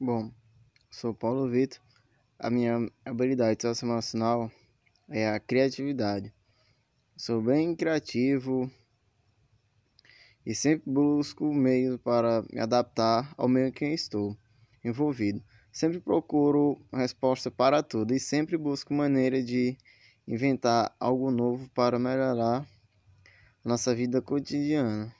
Bom, sou Paulo Vitor. A minha habilidade socioemocional é a criatividade. Sou bem criativo e sempre busco meios para me adaptar ao meio em que estou envolvido. Sempre procuro resposta para tudo e sempre busco maneira de inventar algo novo para melhorar nossa vida cotidiana.